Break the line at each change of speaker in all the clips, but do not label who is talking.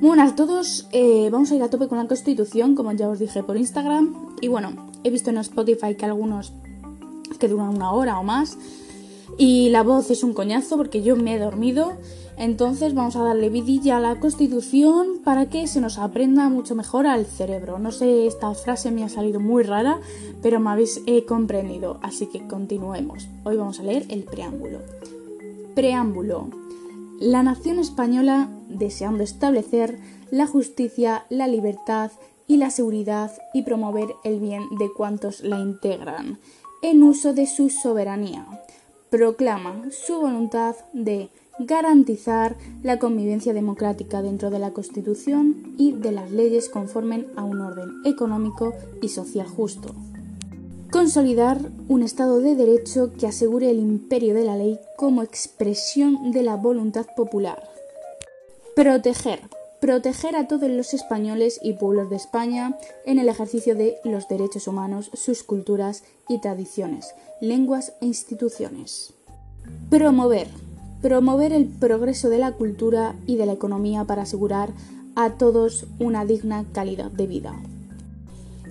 Buenas a todos, eh, vamos a ir a tope con la Constitución, como ya os dije por Instagram. Y bueno, he visto en Spotify que algunos que duran una hora o más. Y la voz es un coñazo porque yo me he dormido. Entonces vamos a darle vidilla a la Constitución para que se nos aprenda mucho mejor al cerebro. No sé, esta frase me ha salido muy rara, pero me habéis eh, comprendido. Así que continuemos. Hoy vamos a leer el preámbulo. Preámbulo. La nación española, deseando establecer la justicia, la libertad y la seguridad y promover el bien de cuantos la integran, en uso de su soberanía, proclama su voluntad de garantizar la convivencia democrática dentro de la Constitución y de las leyes conformen a un orden económico y social justo. Consolidar un Estado de Derecho que asegure el imperio de la ley como expresión de la voluntad popular. Proteger. Proteger a todos los españoles y pueblos de España en el ejercicio de los derechos humanos, sus culturas y tradiciones, lenguas e instituciones. Promover. Promover el progreso de la cultura y de la economía para asegurar a todos una digna calidad de vida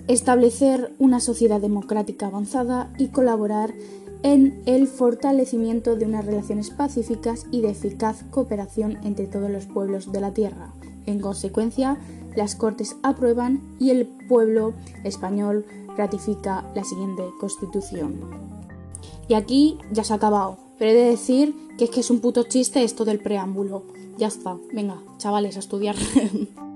establecer una sociedad democrática avanzada y colaborar en el fortalecimiento de unas relaciones pacíficas y de eficaz cooperación entre todos los pueblos de la Tierra. En consecuencia, las Cortes aprueban y el pueblo español ratifica la siguiente Constitución. Y aquí ya se ha acabado, pero he de decir que es que es un puto chiste esto del preámbulo. Ya está, venga, chavales, a estudiar.